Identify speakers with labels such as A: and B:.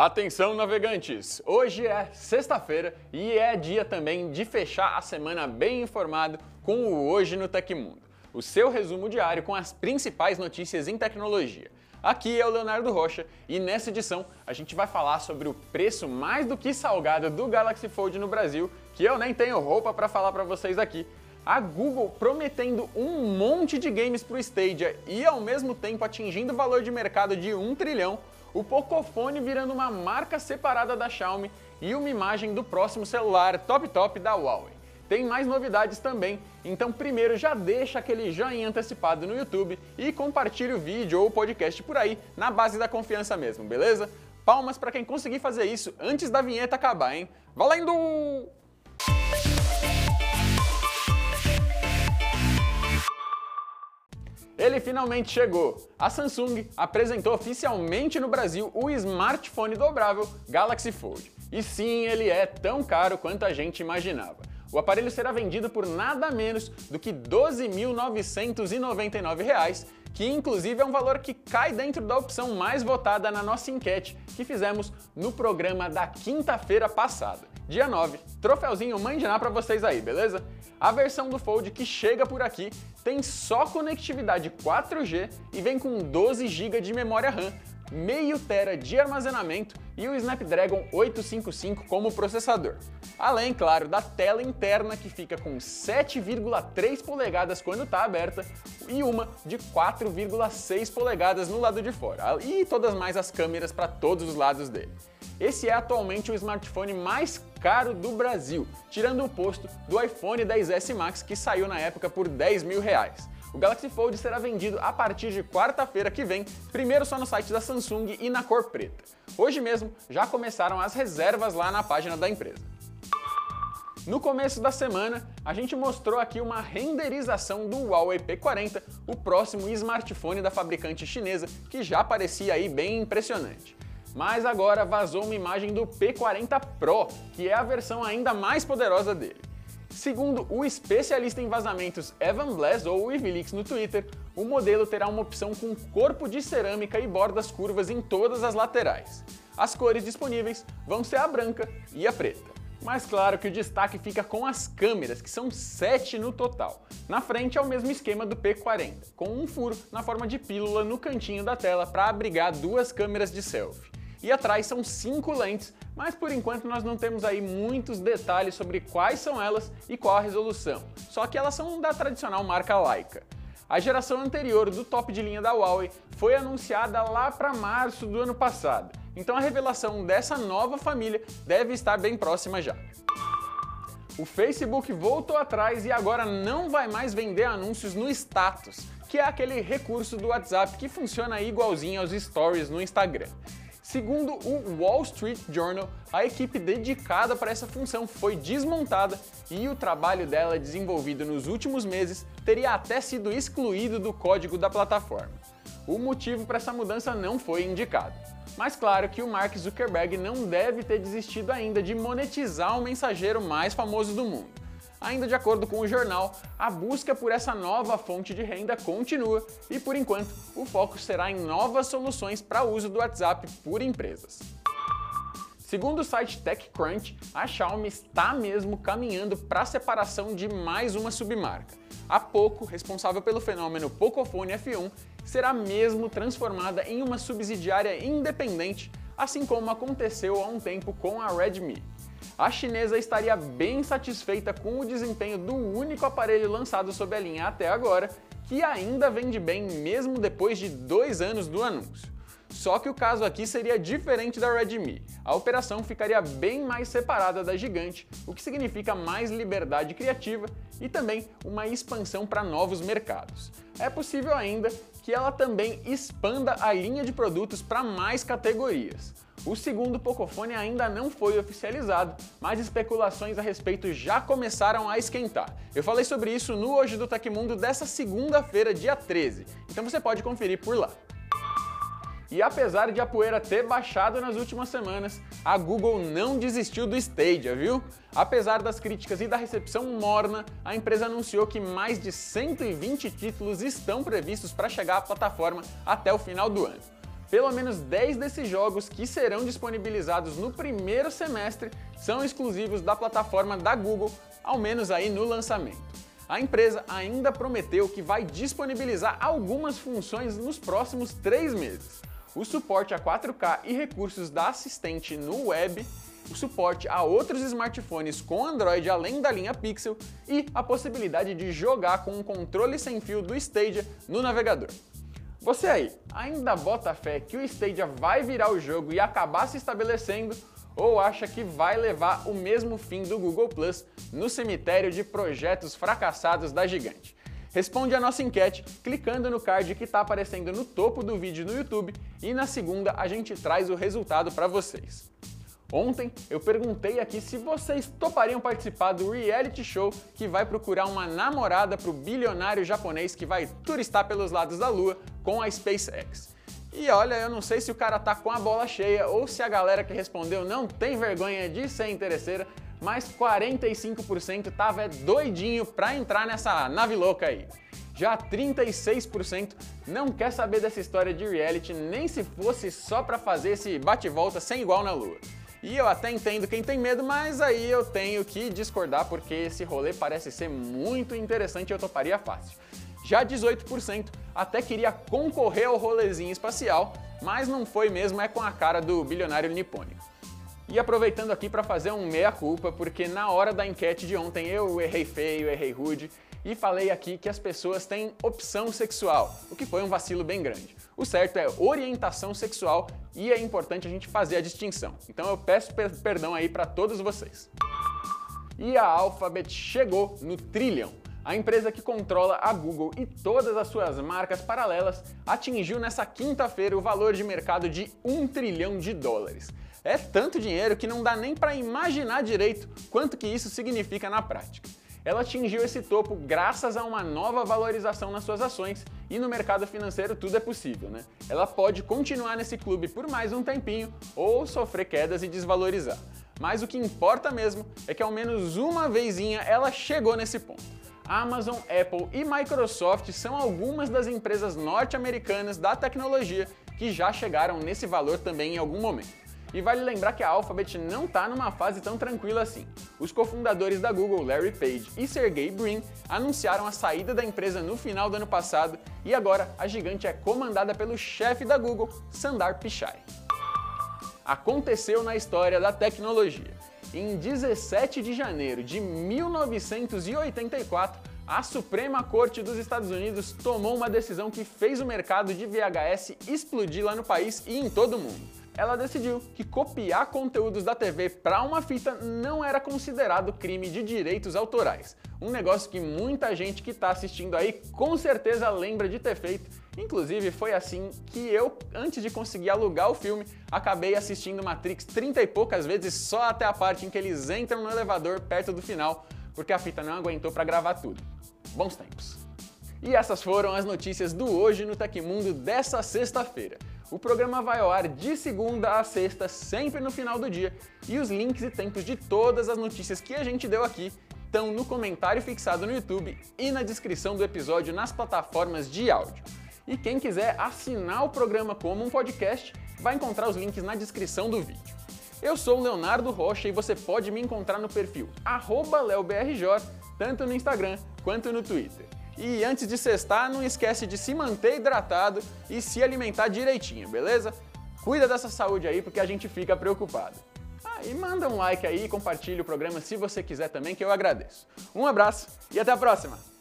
A: Atenção, navegantes! Hoje é sexta-feira e é dia também de fechar a semana bem informado com o Hoje no Tecmundo, o seu resumo diário com as principais notícias em tecnologia. Aqui é o Leonardo Rocha e nessa edição a gente vai falar sobre o preço mais do que salgado do Galaxy Fold no Brasil, que eu nem tenho roupa para falar para vocês aqui. A Google prometendo um monte de games para o Stadia e ao mesmo tempo atingindo o valor de mercado de 1 trilhão o Pocophone virando uma marca separada da Xiaomi e uma imagem do próximo celular top top da Huawei. Tem mais novidades também, então primeiro já deixa aquele joinha antecipado no YouTube e compartilhe o vídeo ou o podcast por aí, na base da confiança mesmo, beleza? Palmas para quem conseguir fazer isso antes da vinheta acabar, hein? Valendo! Ele finalmente chegou! A Samsung apresentou oficialmente no Brasil o smartphone dobrável Galaxy Fold. E sim, ele é tão caro quanto a gente imaginava. O aparelho será vendido por nada menos do que R$ 12.999, que inclusive é um valor que cai dentro da opção mais votada na nossa enquete que fizemos no programa da quinta-feira passada, dia 9. Troféuzinho mandinar para vocês aí, beleza? A versão do Fold que chega por aqui tem só conectividade 4G e vem com 12 GB de memória RAM, meio tera de armazenamento e o Snapdragon 855 como processador. Além, claro, da tela interna que fica com 7,3 polegadas quando está aberta e uma de 4,6 polegadas no lado de fora, e todas mais as câmeras para todos os lados dele. Esse é atualmente o smartphone mais caro do Brasil, tirando o posto do iPhone 10s Max que saiu na época por 10 mil reais. O Galaxy Fold será vendido a partir de quarta-feira que vem, primeiro só no site da Samsung e na cor preta. Hoje mesmo já começaram as reservas lá na página da empresa. No começo da semana, a gente mostrou aqui uma renderização do Huawei P40, o próximo smartphone da fabricante chinesa, que já parecia aí bem impressionante. Mas agora vazou uma imagem do P40 Pro, que é a versão ainda mais poderosa dele. Segundo o especialista em vazamentos Evan Blass ou Wikileaks no Twitter, o modelo terá uma opção com corpo de cerâmica e bordas curvas em todas as laterais. As cores disponíveis vão ser a branca e a preta. Mas claro que o destaque fica com as câmeras, que são 7 no total. Na frente é o mesmo esquema do P40, com um furo na forma de pílula no cantinho da tela para abrigar duas câmeras de selfie. E atrás são cinco lentes, mas por enquanto nós não temos aí muitos detalhes sobre quais são elas e qual a resolução. Só que elas são da tradicional marca Leica. A geração anterior do top de linha da Huawei foi anunciada lá para março do ano passado, então a revelação dessa nova família deve estar bem próxima já. O Facebook voltou atrás e agora não vai mais vender anúncios no status, que é aquele recurso do WhatsApp que funciona igualzinho aos stories no Instagram. Segundo o Wall Street Journal, a equipe dedicada para essa função foi desmontada e o trabalho dela desenvolvido nos últimos meses teria até sido excluído do código da plataforma. O motivo para essa mudança não foi indicado. Mas claro que o Mark Zuckerberg não deve ter desistido ainda de monetizar o mensageiro mais famoso do mundo. Ainda de acordo com o jornal, a busca por essa nova fonte de renda continua e, por enquanto, o foco será em novas soluções para uso do WhatsApp por empresas. Segundo o site TechCrunch, a Xiaomi está mesmo caminhando para a separação de mais uma submarca. A Poco, responsável pelo fenômeno Pocophone F1, será mesmo transformada em uma subsidiária independente, assim como aconteceu há um tempo com a Redmi a chinesa estaria bem satisfeita com o desempenho do único aparelho lançado sob a linha até agora, que ainda vende bem mesmo depois de dois anos do anúncio. Só que o caso aqui seria diferente da Redmi. A operação ficaria bem mais separada da gigante, o que significa mais liberdade criativa e também uma expansão para novos mercados. É possível ainda que ela também expanda a linha de produtos para mais categorias. O segundo Pocophone ainda não foi oficializado, mas especulações a respeito já começaram a esquentar. Eu falei sobre isso no Hoje do Tecmundo dessa segunda-feira, dia 13, então você pode conferir por lá. E apesar de a poeira ter baixado nas últimas semanas, a Google não desistiu do Stadia, viu? Apesar das críticas e da recepção morna, a empresa anunciou que mais de 120 títulos estão previstos para chegar à plataforma até o final do ano. Pelo menos 10 desses jogos que serão disponibilizados no primeiro semestre são exclusivos da plataforma da Google, ao menos aí no lançamento. A empresa ainda prometeu que vai disponibilizar algumas funções nos próximos três meses. O suporte a 4K e recursos da assistente no web, o suporte a outros smartphones com Android além da linha Pixel e a possibilidade de jogar com um controle sem fio do Stadia no navegador. Você aí, ainda bota fé que o Stadia vai virar o jogo e acabar se estabelecendo ou acha que vai levar o mesmo fim do Google Plus no cemitério de projetos fracassados da gigante? Responde a nossa enquete clicando no card que está aparecendo no topo do vídeo no YouTube e na segunda a gente traz o resultado para vocês. Ontem eu perguntei aqui se vocês topariam participar do reality show que vai procurar uma namorada para o bilionário japonês que vai turistar pelos lados da Lua com a SpaceX. E olha, eu não sei se o cara tá com a bola cheia ou se a galera que respondeu não tem vergonha de ser interesseira, mas 45% tava doidinho pra entrar nessa nave louca aí. Já 36% não quer saber dessa história de reality, nem se fosse só pra fazer esse bate-volta sem igual na lua. E eu até entendo quem tem medo, mas aí eu tenho que discordar porque esse rolê parece ser muito interessante e eu toparia fácil. Já 18% até queria concorrer ao rolezinho espacial, mas não foi mesmo, é com a cara do bilionário nipônico. E aproveitando aqui para fazer um meia-culpa, porque na hora da enquete de ontem eu errei feio, errei rude e falei aqui que as pessoas têm opção sexual, o que foi um vacilo bem grande. O certo é orientação sexual e é importante a gente fazer a distinção. Então eu peço perdão aí para todos vocês. E a Alphabet chegou no trilhão. A empresa que controla a Google e todas as suas marcas paralelas atingiu nessa quinta-feira o valor de mercado de 1 trilhão de dólares. É tanto dinheiro que não dá nem para imaginar direito quanto que isso significa na prática. Ela atingiu esse topo graças a uma nova valorização nas suas ações e no mercado financeiro tudo é possível, né? Ela pode continuar nesse clube por mais um tempinho ou sofrer quedas e desvalorizar. Mas o que importa mesmo é que ao menos uma vezinha ela chegou nesse ponto. Amazon, Apple e Microsoft são algumas das empresas norte-americanas da tecnologia que já chegaram nesse valor também em algum momento. E vale lembrar que a Alphabet não está numa fase tão tranquila assim. Os cofundadores da Google, Larry Page e Sergey Brin, anunciaram a saída da empresa no final do ano passado e agora a gigante é comandada pelo chefe da Google, Sundar Pichai. Aconteceu na história da tecnologia. Em 17 de janeiro de 1984, a Suprema Corte dos Estados Unidos tomou uma decisão que fez o mercado de VHS explodir lá no país e em todo o mundo. Ela decidiu que copiar conteúdos da TV para uma fita não era considerado crime de direitos autorais. Um negócio que muita gente que está assistindo aí com certeza lembra de ter feito Inclusive, foi assim que eu, antes de conseguir alugar o filme, acabei assistindo Matrix 30 e poucas vezes só até a parte em que eles entram no elevador perto do final, porque a fita não aguentou para gravar tudo. Bons tempos. E essas foram as notícias do Hoje no Tecmundo dessa sexta-feira. O programa vai ao ar de segunda a sexta, sempre no final do dia, e os links e tempos de todas as notícias que a gente deu aqui estão no comentário fixado no YouTube e na descrição do episódio nas plataformas de áudio. E quem quiser assinar o programa como um podcast, vai encontrar os links na descrição do vídeo. Eu sou o Leonardo Rocha e você pode me encontrar no perfil leobrj, tanto no Instagram quanto no Twitter. E antes de cestar, não esquece de se manter hidratado e se alimentar direitinho, beleza? Cuida dessa saúde aí porque a gente fica preocupado. Ah, e manda um like aí e compartilha o programa se você quiser também, que eu agradeço. Um abraço e até a próxima!